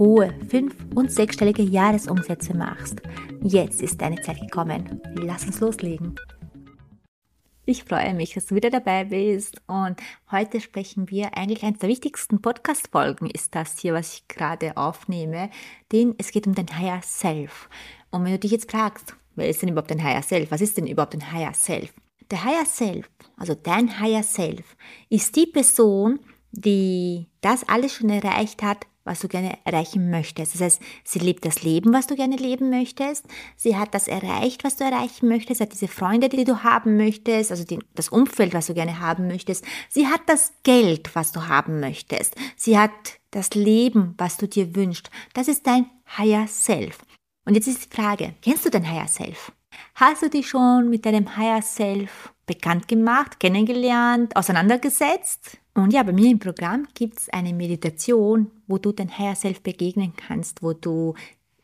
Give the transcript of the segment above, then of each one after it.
hohe fünf- und sechsstellige Jahresumsätze machst. Jetzt ist deine Zeit gekommen. Lass uns loslegen. Ich freue mich, dass du wieder dabei bist und heute sprechen wir eigentlich eines der wichtigsten Podcast-Folgen ist das hier, was ich gerade aufnehme, denn es geht um dein Higher Self. Und wenn du dich jetzt fragst, wer ist denn überhaupt dein Higher Self? Was ist denn überhaupt ein Higher Self? Der Higher Self, also dein Higher Self, ist die Person, die das alles schon erreicht hat, was du gerne erreichen möchtest. Das heißt, sie lebt das Leben, was du gerne leben möchtest. Sie hat das erreicht, was du erreichen möchtest. Sie hat diese Freunde, die du haben möchtest, also die, das Umfeld, was du gerne haben möchtest. Sie hat das Geld, was du haben möchtest. Sie hat das Leben, was du dir wünschst. Das ist dein Higher Self. Und jetzt ist die Frage, kennst du dein Higher Self? Hast du dich schon mit deinem Higher Self bekannt gemacht, kennengelernt, auseinandergesetzt? Und ja, bei mir im Programm gibt es eine Meditation, wo du dein Higher Self begegnen kannst, wo du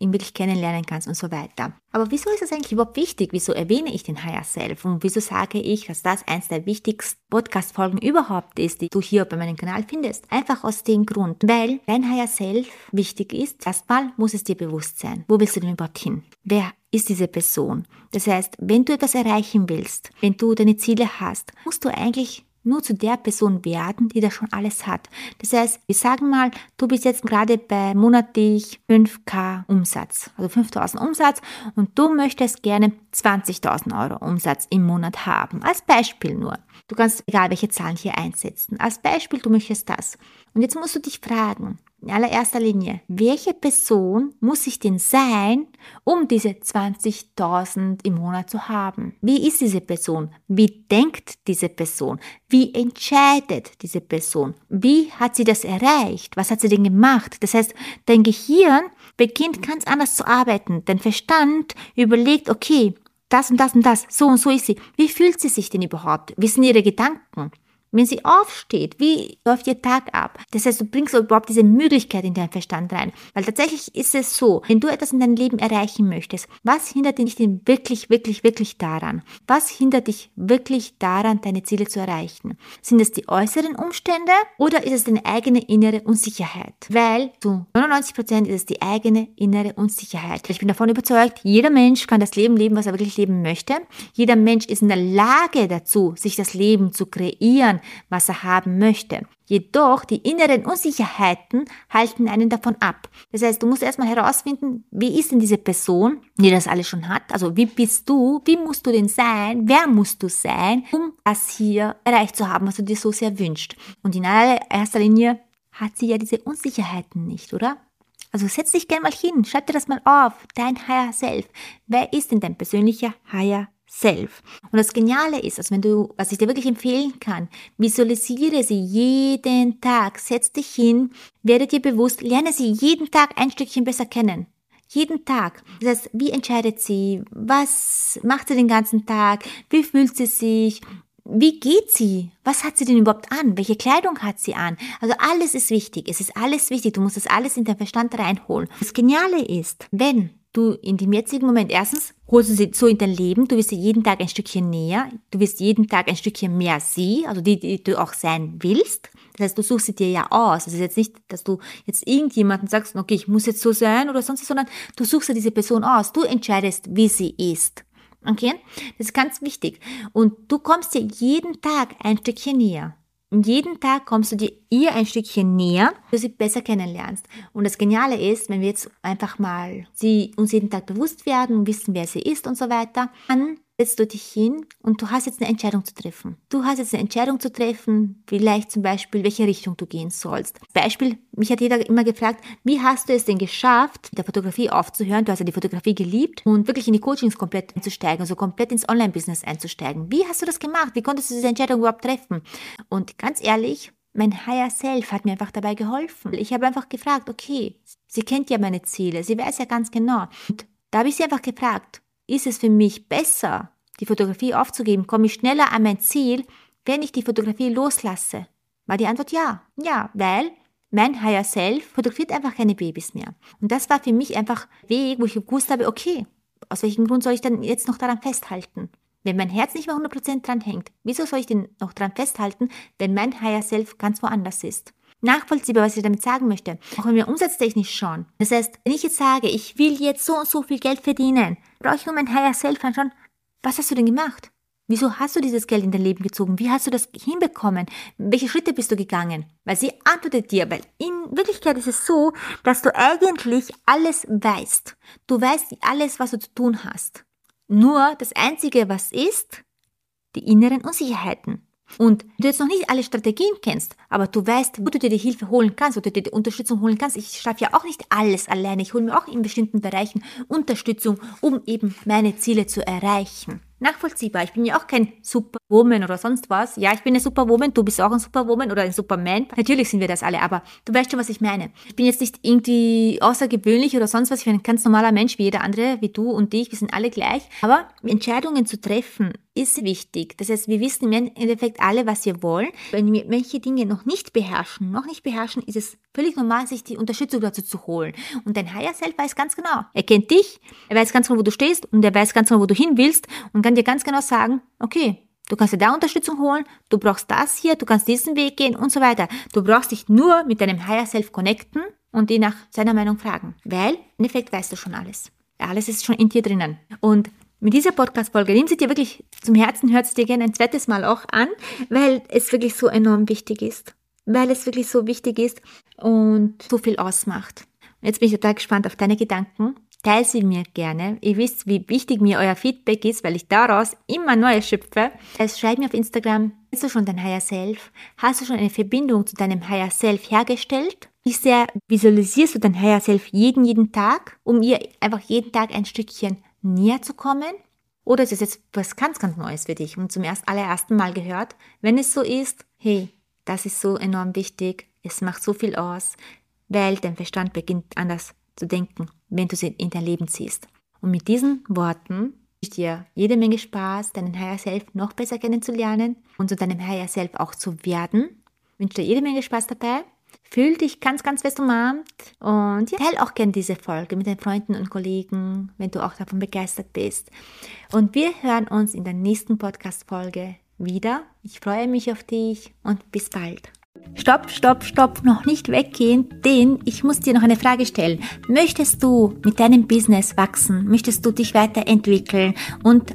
ihn wirklich kennenlernen kannst und so weiter. Aber wieso ist das eigentlich überhaupt wichtig? Wieso erwähne ich den Higher Self? Und wieso sage ich, dass das eins der wichtigsten Podcast-Folgen überhaupt ist, die du hier bei meinem Kanal findest? Einfach aus dem Grund, weil dein Higher Self wichtig ist. Erstmal muss es dir bewusst sein. Wo willst du denn überhaupt hin? Wer ist diese Person? Das heißt, wenn du etwas erreichen willst, wenn du deine Ziele hast, musst du eigentlich nur zu der Person werden, die das schon alles hat. Das heißt, wir sagen mal, du bist jetzt gerade bei monatlich 5k Umsatz, also 5000 Umsatz und du möchtest gerne 20.000 Euro Umsatz im Monat haben. Als Beispiel nur. Du kannst egal welche Zahlen hier einsetzen. Als Beispiel, du möchtest das. Und jetzt musst du dich fragen, in allererster Linie, welche Person muss ich denn sein, um diese 20.000 im Monat zu haben? Wie ist diese Person? Wie denkt diese Person? Wie entscheidet diese Person? Wie hat sie das erreicht? Was hat sie denn gemacht? Das heißt, dein Gehirn beginnt ganz anders zu arbeiten. Dein Verstand überlegt, okay, das und das und das, so und so ist sie. Wie fühlt sie sich denn überhaupt? Wie sind ihre Gedanken? Wenn sie aufsteht, wie läuft ihr Tag ab? Das heißt, du bringst überhaupt diese Möglichkeit in deinen Verstand rein. Weil tatsächlich ist es so, wenn du etwas in deinem Leben erreichen möchtest, was hindert dich denn wirklich, wirklich, wirklich daran? Was hindert dich wirklich daran, deine Ziele zu erreichen? Sind es die äußeren Umstände oder ist es deine eigene innere Unsicherheit? Weil zu 99 Prozent ist es die eigene innere Unsicherheit. Ich bin davon überzeugt, jeder Mensch kann das Leben leben, was er wirklich leben möchte. Jeder Mensch ist in der Lage dazu, sich das Leben zu kreieren, was er haben möchte. Jedoch die inneren Unsicherheiten halten einen davon ab. Das heißt, du musst erstmal herausfinden, wie ist denn diese Person, die das alles schon hat? Also wie bist du? Wie musst du denn sein? Wer musst du sein, um das hier erreicht zu haben, was du dir so sehr wünschst? Und in allererster Linie hat sie ja diese Unsicherheiten nicht, oder? Also setz dich gerne mal hin, schreib dir das mal auf, dein Higher Self. Wer ist denn dein persönlicher Higher Self. Und das Geniale ist, also wenn du, was ich dir wirklich empfehlen kann, visualisiere sie jeden Tag, setz dich hin, werde dir bewusst, lerne sie jeden Tag ein Stückchen besser kennen. Jeden Tag. Das heißt, wie entscheidet sie? Was macht sie den ganzen Tag? Wie fühlt sie sich? Wie geht sie? Was hat sie denn überhaupt an? Welche Kleidung hat sie an? Also alles ist wichtig. Es ist alles wichtig. Du musst das alles in deinen Verstand reinholen. Das Geniale ist, wenn du in dem jetzigen Moment erstens holst du sie so in dein Leben, du wirst jeden Tag ein Stückchen näher, du wirst jeden Tag ein Stückchen mehr sie, also die, die du auch sein willst. Das heißt, du suchst sie dir ja aus. Es ist jetzt nicht, dass du jetzt irgendjemanden sagst, okay, ich muss jetzt so sein oder sonst, sondern du suchst dir diese Person aus. Du entscheidest, wie sie ist. Okay? Das ist ganz wichtig. Und du kommst dir jeden Tag ein Stückchen näher. Und jeden Tag kommst du dir ihr ein Stückchen näher, du sie besser kennenlernst. Und das Geniale ist, wenn wir jetzt einfach mal sie uns jeden Tag bewusst werden und wissen, wer sie ist und so weiter, dann setzt du dich hin und du hast jetzt eine Entscheidung zu treffen. Du hast jetzt eine Entscheidung zu treffen, vielleicht zum Beispiel, welche Richtung du gehen sollst. Beispiel, mich hat jeder immer gefragt, wie hast du es denn geschafft, mit der Fotografie aufzuhören? Du hast ja die Fotografie geliebt und wirklich in die Coachings komplett einzusteigen, also komplett ins Online-Business einzusteigen. Wie hast du das gemacht? Wie konntest du diese Entscheidung überhaupt treffen? Und ganz ehrlich, mein Higher Self hat mir einfach dabei geholfen. Ich habe einfach gefragt, okay, sie kennt ja meine Ziele, sie weiß ja ganz genau. Und da habe ich sie einfach gefragt, ist es für mich besser, die Fotografie aufzugeben? Komme ich schneller an mein Ziel, wenn ich die Fotografie loslasse? War die Antwort ja. Ja, weil mein Higher Self fotografiert einfach keine Babys mehr. Und das war für mich einfach Weg, wo ich gewusst habe, okay, aus welchem Grund soll ich dann jetzt noch daran festhalten? Wenn mein Herz nicht mehr 100% dran hängt, wieso soll ich denn noch dran festhalten, wenn mein Higher Self ganz woanders ist? Nachvollziehbar, was ich damit sagen möchte. Auch wenn wir umsatztechnisch schauen. Das heißt, wenn ich jetzt sage, ich will jetzt so und so viel Geld verdienen, brauche ich nur mein Higher Self anschauen, was hast du denn gemacht? Wieso hast du dieses Geld in dein Leben gezogen? Wie hast du das hinbekommen? Welche Schritte bist du gegangen? Weil sie antwortet dir, weil in Wirklichkeit ist es so, dass du eigentlich alles weißt. Du weißt alles, was du zu tun hast. Nur das Einzige, was ist, die inneren Unsicherheiten. Und du jetzt noch nicht alle Strategien kennst, aber du weißt, wo du dir die Hilfe holen kannst oder dir die Unterstützung holen kannst. Ich schaffe ja auch nicht alles alleine. Ich hole mir auch in bestimmten Bereichen Unterstützung, um eben meine Ziele zu erreichen nachvollziehbar. Ich bin ja auch kein Superwoman oder sonst was. Ja, ich bin eine Superwoman, du bist auch ein Superwoman oder ein Superman. Natürlich sind wir das alle, aber du weißt schon, was ich meine. Ich bin jetzt nicht irgendwie außergewöhnlich oder sonst was. Ich bin ein ganz normaler Mensch wie jeder andere, wie du und ich. Wir sind alle gleich. Aber Entscheidungen zu treffen ist wichtig. Das heißt, wir wissen im Endeffekt alle, was wir wollen. Wenn wir manche Dinge noch nicht beherrschen, noch nicht beherrschen, ist es völlig normal, sich die Unterstützung dazu zu holen. Und dein Higher Self weiß ganz genau. Er kennt dich, er weiß ganz genau, wo du stehst und er weiß ganz genau, wo du hin willst und kann dir ganz genau sagen, okay, du kannst dir da Unterstützung holen, du brauchst das hier, du kannst diesen Weg gehen und so weiter. Du brauchst dich nur mit deinem Higher Self connecten und ihn nach seiner Meinung fragen. Weil, im Endeffekt weißt du schon alles. Alles ist schon in dir drinnen. Und mit dieser Podcast-Folge, nimm sie dir wirklich zum Herzen, hört es dir gerne ein zweites Mal auch an, weil es wirklich so enorm wichtig ist. Weil es wirklich so wichtig ist und so viel ausmacht. Jetzt bin ich total gespannt auf deine Gedanken. Teil sie mir gerne. Ihr wisst, wie wichtig mir euer Feedback ist, weil ich daraus immer Neues schöpfe. Also schreib mir auf Instagram, hast du schon dein Higher Self? Hast du schon eine Verbindung zu deinem Higher Self hergestellt? Wie sehr visualisierst du dein Higher Self jeden, jeden Tag, um ihr einfach jeden Tag ein Stückchen näher zu kommen? Oder ist es jetzt was ganz, ganz Neues für dich und zum erst allerersten Mal gehört? Wenn es so ist, hey, das ist so enorm wichtig, es macht so viel aus, weil dein Verstand beginnt anders zu denken, wenn du sie in dein Leben ziehst. Und mit diesen Worten wünsche ich dir jede Menge Spaß, deinen Higher Self noch besser kennenzulernen und zu deinem Higher Self auch zu werden. Ich wünsche dir jede Menge Spaß dabei Fühl dich ganz, ganz fest umarmt und ja, teile auch gerne diese Folge mit deinen Freunden und Kollegen, wenn du auch davon begeistert bist. Und wir hören uns in der nächsten Podcast-Folge wieder. Ich freue mich auf dich und bis bald. Stopp, stopp, stopp, noch nicht weggehen, denn ich muss dir noch eine Frage stellen. Möchtest du mit deinem Business wachsen? Möchtest du dich weiterentwickeln und